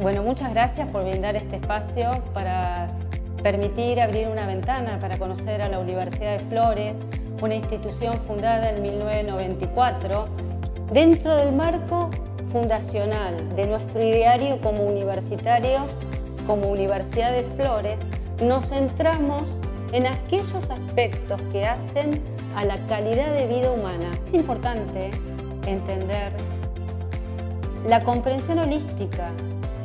Bueno, muchas gracias por brindar este espacio para permitir abrir una ventana para conocer a la Universidad de Flores, una institución fundada en 1994, dentro del marco fundacional de nuestro ideario como universitarios, como Universidad de Flores, nos centramos en aquellos aspectos que hacen a la calidad de vida humana. Es importante entender la comprensión holística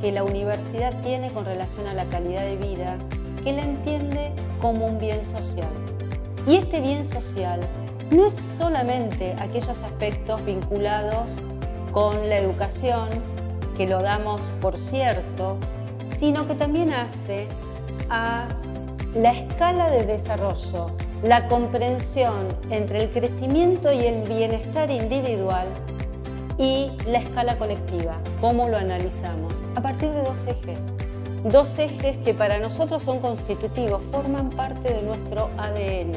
que la universidad tiene con relación a la calidad de vida, que la entiende como un bien social. Y este bien social no es solamente aquellos aspectos vinculados con la educación, que lo damos por cierto, sino que también hace a la escala de desarrollo, la comprensión entre el crecimiento y el bienestar individual y la escala colectiva, cómo lo analizamos, a partir de dos ejes. Dos ejes que para nosotros son constitutivos, forman parte de nuestro ADN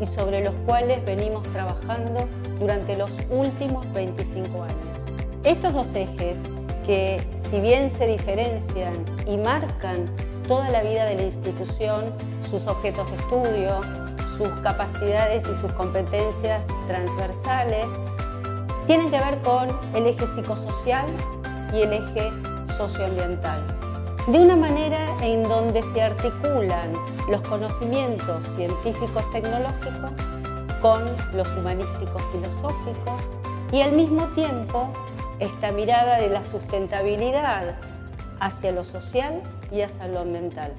y sobre los cuales venimos trabajando durante los últimos 25 años. Estos dos ejes, que si bien se diferencian y marcan toda la vida de la institución, sus objetos de estudio, sus capacidades y sus competencias transversales, tienen que ver con el eje psicosocial y el eje socioambiental. De una manera en donde se articulan los conocimientos científicos tecnológicos con los humanísticos filosóficos y al mismo tiempo esta mirada de la sustentabilidad hacia lo social y hacia lo ambiental.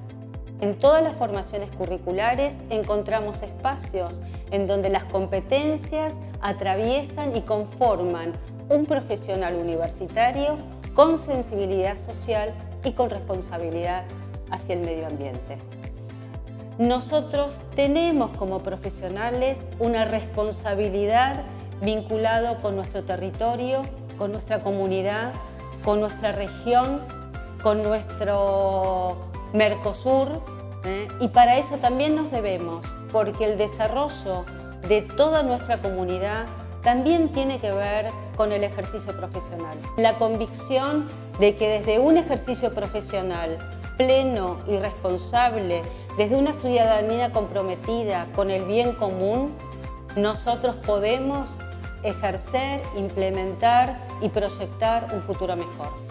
En todas las formaciones curriculares encontramos espacios en donde las competencias atraviesan y conforman un profesional universitario con sensibilidad social y con responsabilidad hacia el medio ambiente. Nosotros tenemos como profesionales una responsabilidad vinculada con nuestro territorio, con nuestra comunidad, con nuestra región con nuestro Mercosur ¿eh? y para eso también nos debemos, porque el desarrollo de toda nuestra comunidad también tiene que ver con el ejercicio profesional. La convicción de que desde un ejercicio profesional pleno y responsable, desde una ciudadanía comprometida con el bien común, nosotros podemos ejercer, implementar y proyectar un futuro mejor.